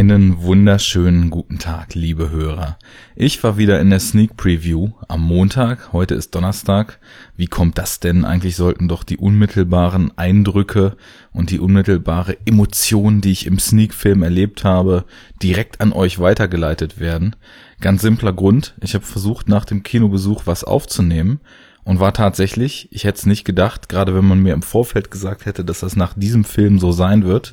Einen wunderschönen guten Tag, liebe Hörer. Ich war wieder in der Sneak Preview am Montag. Heute ist Donnerstag. Wie kommt das denn? Eigentlich sollten doch die unmittelbaren Eindrücke und die unmittelbare Emotion, die ich im Sneak-Film erlebt habe, direkt an euch weitergeleitet werden. Ganz simpler Grund. Ich habe versucht, nach dem Kinobesuch was aufzunehmen und war tatsächlich, ich hätte es nicht gedacht, gerade wenn man mir im Vorfeld gesagt hätte, dass das nach diesem Film so sein wird,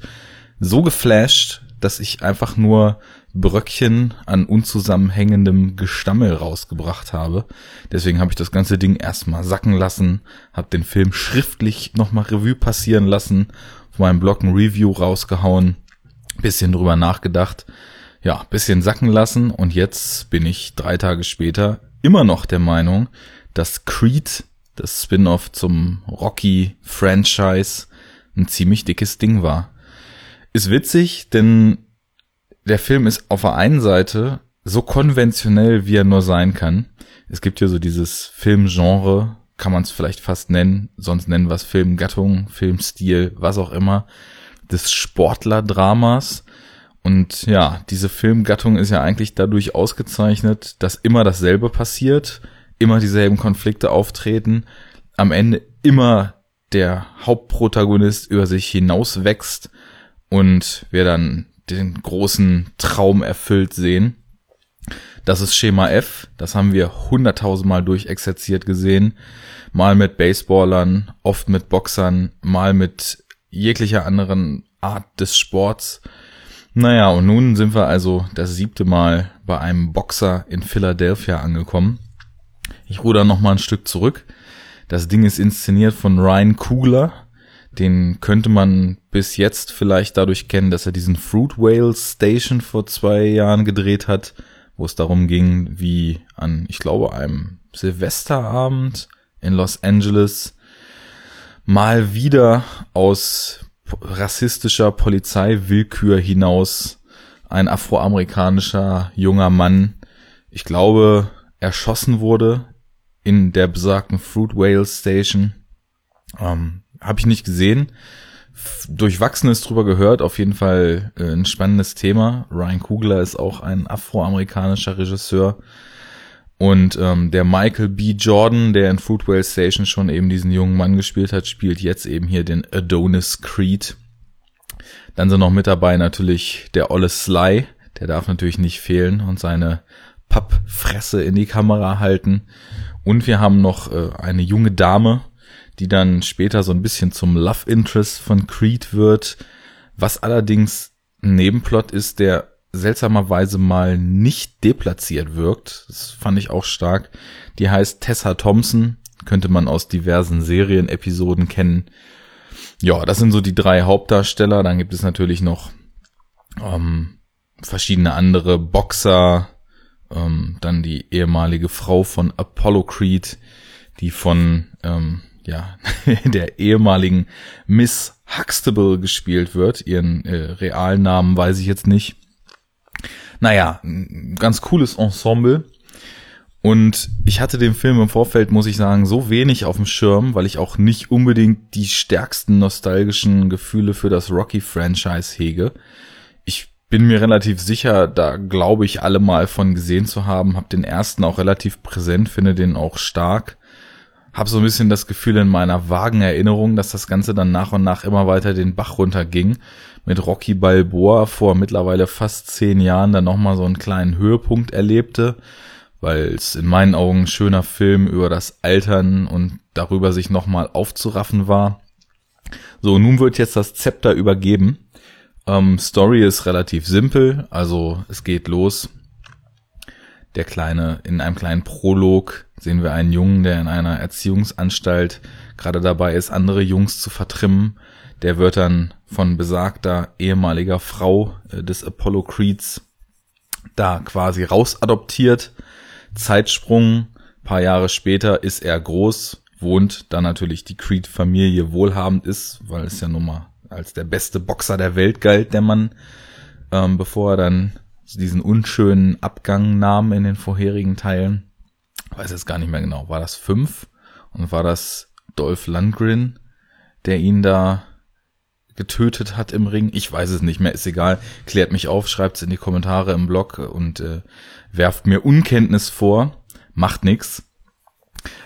so geflasht, dass ich einfach nur Bröckchen an unzusammenhängendem Gestammel rausgebracht habe. Deswegen habe ich das ganze Ding erstmal sacken lassen, habe den Film schriftlich nochmal Revue passieren lassen, auf meinem Blog ein Review rausgehauen, bisschen drüber nachgedacht, ja, bisschen sacken lassen und jetzt bin ich drei Tage später immer noch der Meinung, dass Creed, das Spin-off zum Rocky-Franchise, ein ziemlich dickes Ding war. Ist witzig, denn der Film ist auf der einen Seite so konventionell, wie er nur sein kann. Es gibt ja so dieses Filmgenre, kann man es vielleicht fast nennen, sonst nennen wir es Filmgattung, Filmstil, was auch immer, des Sportlerdramas. Und ja, diese Filmgattung ist ja eigentlich dadurch ausgezeichnet, dass immer dasselbe passiert, immer dieselben Konflikte auftreten, am Ende immer der Hauptprotagonist über sich hinauswächst und wir dann den großen Traum erfüllt sehen. Das ist Schema F, das haben wir hunderttausendmal durchexerziert gesehen. Mal mit Baseballern, oft mit Boxern, mal mit jeglicher anderen Art des Sports. Naja, und nun sind wir also das siebte Mal bei einem Boxer in Philadelphia angekommen. Ich ruder noch mal ein Stück zurück. Das Ding ist inszeniert von Ryan Coogler, den könnte man bis jetzt vielleicht dadurch kennen, dass er diesen Fruit Whale Station vor zwei Jahren gedreht hat, wo es darum ging, wie an, ich glaube, einem Silvesterabend in Los Angeles mal wieder aus rassistischer Polizeiwillkür hinaus ein afroamerikanischer junger Mann, ich glaube, erschossen wurde in der besagten Fruit Whale Station. Ähm, habe ich nicht gesehen. Durchwachsenes drüber gehört, auf jeden Fall äh, ein spannendes Thema. Ryan Kugler ist auch ein afroamerikanischer Regisseur. Und ähm, der Michael B. Jordan, der in Fruitwell Station schon eben diesen jungen Mann gespielt hat, spielt jetzt eben hier den Adonis Creed. Dann sind noch mit dabei natürlich der Olle Sly, der darf natürlich nicht fehlen und seine Pappfresse in die Kamera halten. Und wir haben noch äh, eine junge Dame, die dann später so ein bisschen zum Love Interest von Creed wird, was allerdings ein Nebenplot ist, der seltsamerweise mal nicht deplatziert wirkt. Das fand ich auch stark. Die heißt Tessa Thompson, könnte man aus diversen Serienepisoden kennen. Ja, das sind so die drei Hauptdarsteller. Dann gibt es natürlich noch ähm, verschiedene andere Boxer, ähm, dann die ehemalige Frau von Apollo Creed, die von ähm, ja, der ehemaligen Miss Huxtable gespielt wird. Ihren äh, realen Namen weiß ich jetzt nicht. Naja, ganz cooles Ensemble. Und ich hatte den Film im Vorfeld, muss ich sagen, so wenig auf dem Schirm, weil ich auch nicht unbedingt die stärksten nostalgischen Gefühle für das Rocky-Franchise hege. Ich bin mir relativ sicher, da glaube ich alle mal von gesehen zu haben, habe den ersten auch relativ präsent, finde den auch stark habe so ein bisschen das Gefühl in meiner vagen Erinnerung, dass das Ganze dann nach und nach immer weiter den Bach runterging. Mit Rocky Balboa vor mittlerweile fast zehn Jahren dann nochmal so einen kleinen Höhepunkt erlebte, weil es in meinen Augen ein schöner Film über das Altern und darüber sich nochmal aufzuraffen war. So, nun wird jetzt das Zepter übergeben. Ähm, Story ist relativ simpel, also es geht los der kleine, in einem kleinen Prolog sehen wir einen Jungen, der in einer Erziehungsanstalt gerade dabei ist, andere Jungs zu vertrimmen. Der wird dann von besagter ehemaliger Frau äh, des Apollo Creeds da quasi rausadoptiert. Zeitsprung, paar Jahre später ist er groß, wohnt, da natürlich die Creed-Familie wohlhabend ist, weil es ja nun mal als der beste Boxer der Welt galt, der Mann, ähm, bevor er dann diesen unschönen Abgang nahm in den vorherigen Teilen. Ich weiß jetzt gar nicht mehr genau. War das fünf? Und war das Dolph Lundgren, der ihn da getötet hat im Ring. Ich weiß es nicht mehr, ist egal. Klärt mich auf, schreibt es in die Kommentare im Blog und äh, werft mir Unkenntnis vor. Macht nix.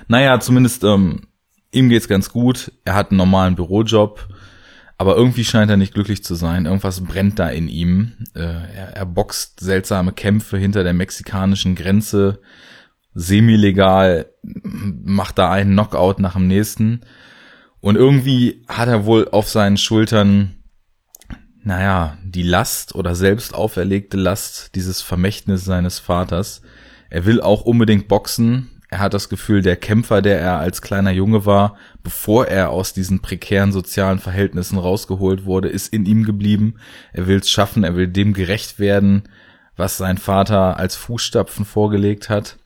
Naja, zumindest ähm, ihm geht's ganz gut. Er hat einen normalen Bürojob, aber irgendwie scheint er nicht glücklich zu sein. Irgendwas brennt da in ihm. Äh, er, er boxt seltsame Kämpfe hinter der mexikanischen Grenze. Semi-legal macht da einen Knockout nach dem nächsten. Und irgendwie hat er wohl auf seinen Schultern, naja, die Last oder selbst auferlegte Last dieses Vermächtnis seines Vaters. Er will auch unbedingt boxen. Er hat das Gefühl, der Kämpfer, der er als kleiner Junge war, bevor er aus diesen prekären sozialen Verhältnissen rausgeholt wurde, ist in ihm geblieben. Er will es schaffen, er will dem gerecht werden, was sein Vater als Fußstapfen vorgelegt hat.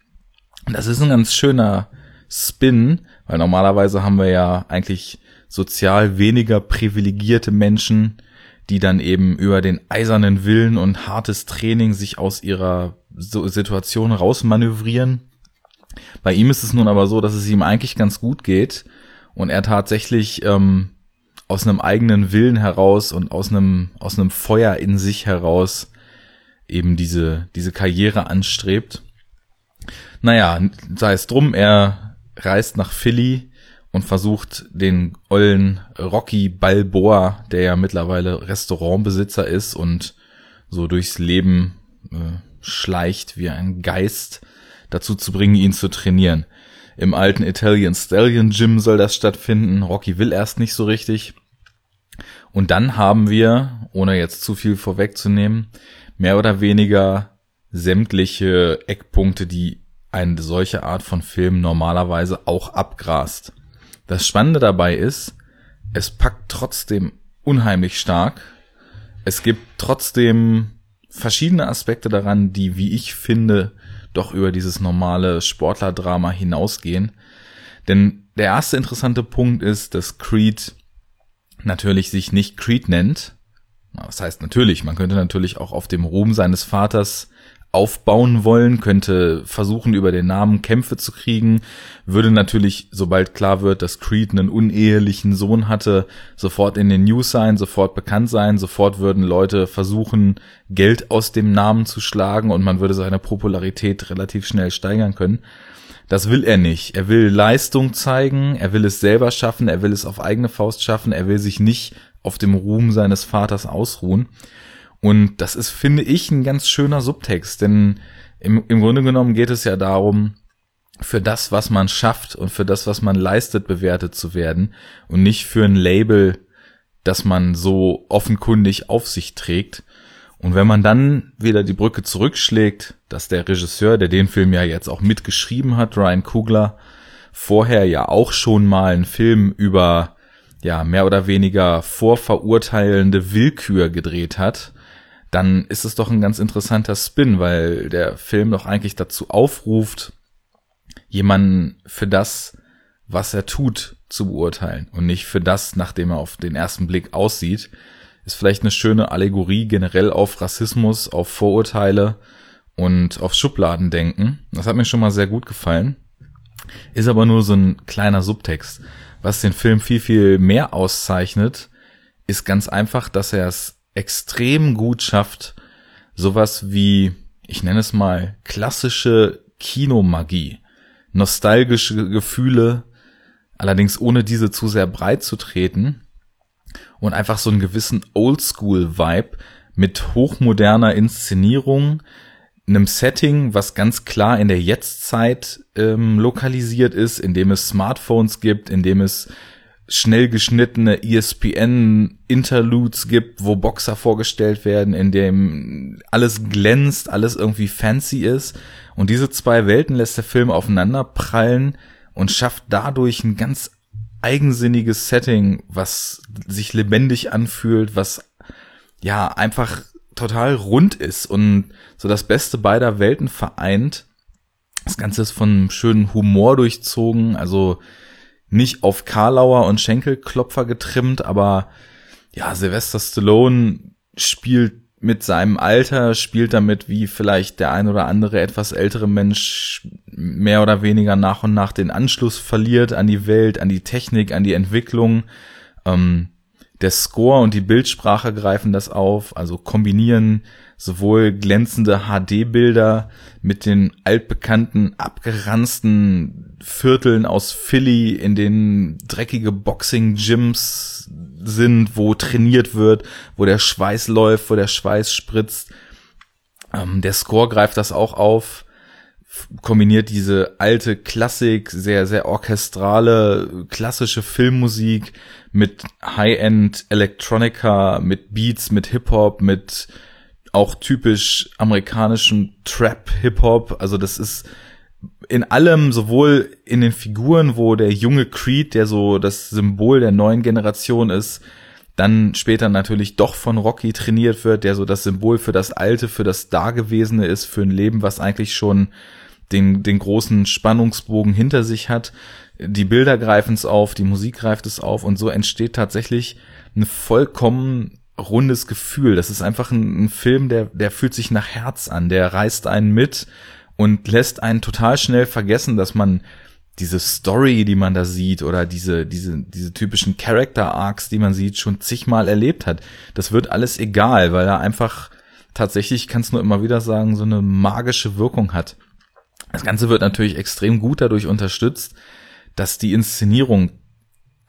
Das ist ein ganz schöner Spin, weil normalerweise haben wir ja eigentlich sozial weniger privilegierte Menschen, die dann eben über den eisernen Willen und hartes Training sich aus ihrer Situation rausmanövrieren. Bei ihm ist es nun aber so, dass es ihm eigentlich ganz gut geht und er tatsächlich ähm, aus einem eigenen Willen heraus und aus einem aus einem Feuer in sich heraus eben diese diese Karriere anstrebt. Naja, sei es drum, er reist nach Philly und versucht den ollen Rocky Balboa, der ja mittlerweile Restaurantbesitzer ist und so durchs Leben äh, schleicht wie ein Geist, dazu zu bringen, ihn zu trainieren. Im alten Italian Stallion Gym soll das stattfinden. Rocky will erst nicht so richtig. Und dann haben wir, ohne jetzt zu viel vorwegzunehmen, mehr oder weniger sämtliche Eckpunkte, die eine solche Art von Film normalerweise auch abgrast. Das Spannende dabei ist, es packt trotzdem unheimlich stark. Es gibt trotzdem verschiedene Aspekte daran, die, wie ich finde, doch über dieses normale Sportlerdrama hinausgehen. Denn der erste interessante Punkt ist, dass Creed natürlich sich nicht Creed nennt. Das heißt natürlich, man könnte natürlich auch auf dem Ruhm seines Vaters aufbauen wollen, könnte versuchen, über den Namen Kämpfe zu kriegen, würde natürlich, sobald klar wird, dass Creed einen unehelichen Sohn hatte, sofort in den News sein, sofort bekannt sein, sofort würden Leute versuchen, Geld aus dem Namen zu schlagen und man würde seine Popularität relativ schnell steigern können. Das will er nicht. Er will Leistung zeigen, er will es selber schaffen, er will es auf eigene Faust schaffen, er will sich nicht auf dem Ruhm seines Vaters ausruhen. Und das ist, finde ich, ein ganz schöner Subtext, denn im, im Grunde genommen geht es ja darum, für das, was man schafft und für das, was man leistet, bewertet zu werden und nicht für ein Label, das man so offenkundig auf sich trägt. Und wenn man dann wieder die Brücke zurückschlägt, dass der Regisseur, der den Film ja jetzt auch mitgeschrieben hat, Ryan Kugler, vorher ja auch schon mal einen Film über ja mehr oder weniger vorverurteilende Willkür gedreht hat, dann ist es doch ein ganz interessanter Spin, weil der Film doch eigentlich dazu aufruft, jemanden für das, was er tut, zu beurteilen und nicht für das, nachdem er auf den ersten Blick aussieht. Ist vielleicht eine schöne Allegorie generell auf Rassismus, auf Vorurteile und auf Schubladendenken. Das hat mir schon mal sehr gut gefallen. Ist aber nur so ein kleiner Subtext. Was den Film viel, viel mehr auszeichnet, ist ganz einfach, dass er es extrem gut schafft, sowas wie, ich nenne es mal, klassische Kinomagie, nostalgische Gefühle, allerdings ohne diese zu sehr breit zu treten. Und einfach so einen gewissen Oldschool-Vibe mit hochmoderner Inszenierung, einem Setting, was ganz klar in der Jetztzeit ähm, lokalisiert ist, in dem es Smartphones gibt, in dem es schnell geschnittene ESPN-Interludes gibt, wo Boxer vorgestellt werden, in dem alles glänzt, alles irgendwie fancy ist. Und diese zwei Welten lässt der Film aufeinander prallen und schafft dadurch ein ganz eigensinniges Setting, was sich lebendig anfühlt, was ja einfach total rund ist und so das Beste beider Welten vereint. Das Ganze ist von schönen Humor durchzogen, also nicht auf Karlauer und Schenkelklopfer getrimmt, aber ja, Sylvester Stallone spielt mit seinem Alter, spielt damit, wie vielleicht der ein oder andere etwas ältere Mensch mehr oder weniger nach und nach den Anschluss verliert an die Welt, an die Technik, an die Entwicklung. Ähm, Der Score und die Bildsprache greifen das auf, also kombinieren sowohl glänzende HD-Bilder mit den altbekannten, abgeranzten Vierteln aus Philly, in denen dreckige Boxing-Gyms sind, wo trainiert wird, wo der Schweiß läuft, wo der Schweiß spritzt. Ähm, der Score greift das auch auf, kombiniert diese alte Klassik, sehr, sehr orchestrale, klassische Filmmusik mit High-End Electronica, mit Beats, mit Hip-Hop, mit auch typisch amerikanischem Trap Hip-Hop. Also das ist in allem, sowohl in den Figuren, wo der junge Creed, der so das Symbol der neuen Generation ist, dann später natürlich doch von Rocky trainiert wird, der so das Symbol für das Alte, für das Dagewesene ist, für ein Leben, was eigentlich schon den, den großen Spannungsbogen hinter sich hat. Die Bilder greifen es auf, die Musik greift es auf und so entsteht tatsächlich eine vollkommen rundes Gefühl. Das ist einfach ein, ein, Film, der, der fühlt sich nach Herz an, der reißt einen mit und lässt einen total schnell vergessen, dass man diese Story, die man da sieht, oder diese, diese, diese typischen Character Arcs, die man sieht, schon zigmal erlebt hat. Das wird alles egal, weil er einfach tatsächlich, kann es nur immer wieder sagen, so eine magische Wirkung hat. Das Ganze wird natürlich extrem gut dadurch unterstützt, dass die Inszenierung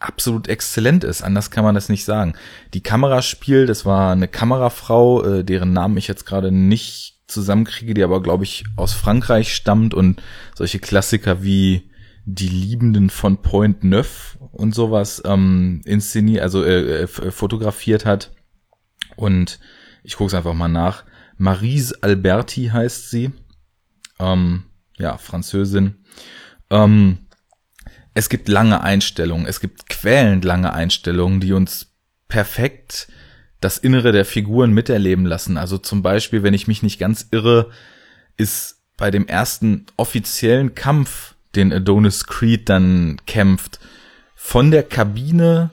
absolut exzellent ist. Anders kann man das nicht sagen. Die Kameraspiel, das war eine Kamerafrau, äh, deren Namen ich jetzt gerade nicht zusammenkriege, die aber, glaube ich, aus Frankreich stammt und solche Klassiker wie Die Liebenden von Point Neuf und sowas ähm, inszeniert, also äh, äh, fotografiert hat. Und ich gucke es einfach mal nach. Marise Alberti heißt sie. Ähm, ja, Französin. Ähm, es gibt lange Einstellungen, es gibt quälend lange Einstellungen, die uns perfekt das Innere der Figuren miterleben lassen. Also zum Beispiel, wenn ich mich nicht ganz irre, ist bei dem ersten offiziellen Kampf, den Adonis Creed dann kämpft, von der Kabine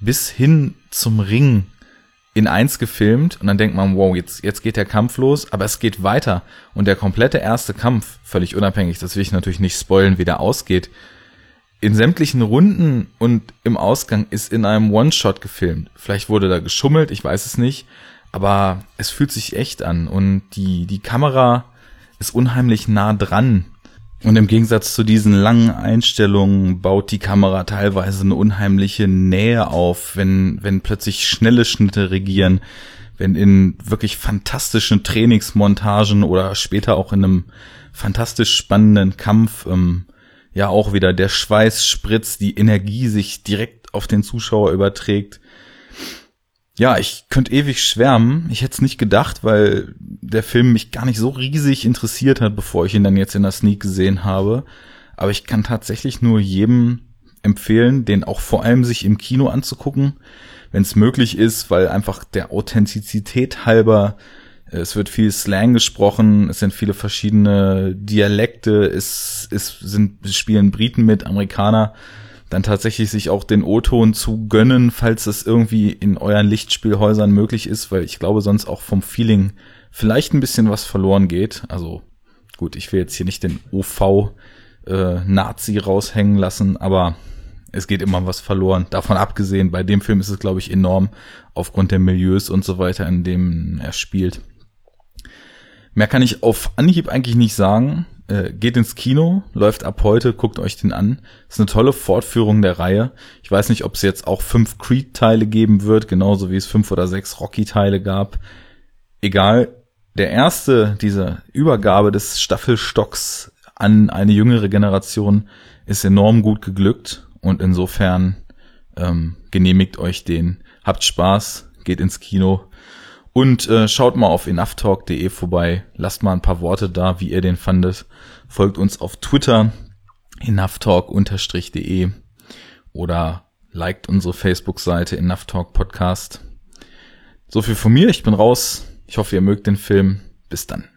bis hin zum Ring in eins gefilmt und dann denkt man, wow, jetzt, jetzt geht der Kampf los, aber es geht weiter und der komplette erste Kampf, völlig unabhängig, das will ich natürlich nicht spoilen, wie der ausgeht, in sämtlichen Runden und im Ausgang ist in einem One-Shot gefilmt. Vielleicht wurde da geschummelt, ich weiß es nicht, aber es fühlt sich echt an und die, die Kamera ist unheimlich nah dran. Und im Gegensatz zu diesen langen Einstellungen baut die Kamera teilweise eine unheimliche Nähe auf, wenn, wenn plötzlich schnelle Schnitte regieren, wenn in wirklich fantastischen Trainingsmontagen oder später auch in einem fantastisch spannenden Kampf ähm, ja auch wieder der Schweiß spritzt, die Energie sich direkt auf den Zuschauer überträgt. Ja, ich könnte ewig schwärmen. Ich hätte es nicht gedacht, weil der Film mich gar nicht so riesig interessiert hat, bevor ich ihn dann jetzt in der Sneak gesehen habe. Aber ich kann tatsächlich nur jedem empfehlen, den auch vor allem sich im Kino anzugucken, wenn es möglich ist, weil einfach der Authentizität halber es wird viel Slang gesprochen, es sind viele verschiedene Dialekte, es, es sind, es spielen Briten mit, Amerikaner, dann tatsächlich sich auch den O-Ton zu gönnen, falls es irgendwie in euren Lichtspielhäusern möglich ist, weil ich glaube sonst auch vom Feeling vielleicht ein bisschen was verloren geht. Also gut, ich will jetzt hier nicht den OV äh, raushängen lassen, aber es geht immer was verloren. Davon abgesehen, bei dem Film ist es, glaube ich, enorm aufgrund der Milieus und so weiter, in dem er spielt. Mehr kann ich auf Anhieb eigentlich nicht sagen. Äh, geht ins Kino, läuft ab heute, guckt euch den an. Ist eine tolle Fortführung der Reihe. Ich weiß nicht, ob es jetzt auch fünf Creed-Teile geben wird, genauso wie es fünf oder sechs Rocky-Teile gab. Egal. Der erste, diese Übergabe des Staffelstocks an eine jüngere Generation ist enorm gut geglückt und insofern ähm, genehmigt euch den. Habt Spaß, geht ins Kino und äh, schaut mal auf enoughtalk.de vorbei. Lasst mal ein paar Worte da, wie ihr den fandet. Folgt uns auf Twitter enoughtalk-de oder liked unsere Facebook-Seite Enoughtalk Podcast. So viel von mir. Ich bin raus. Ich hoffe, ihr mögt den Film. Bis dann.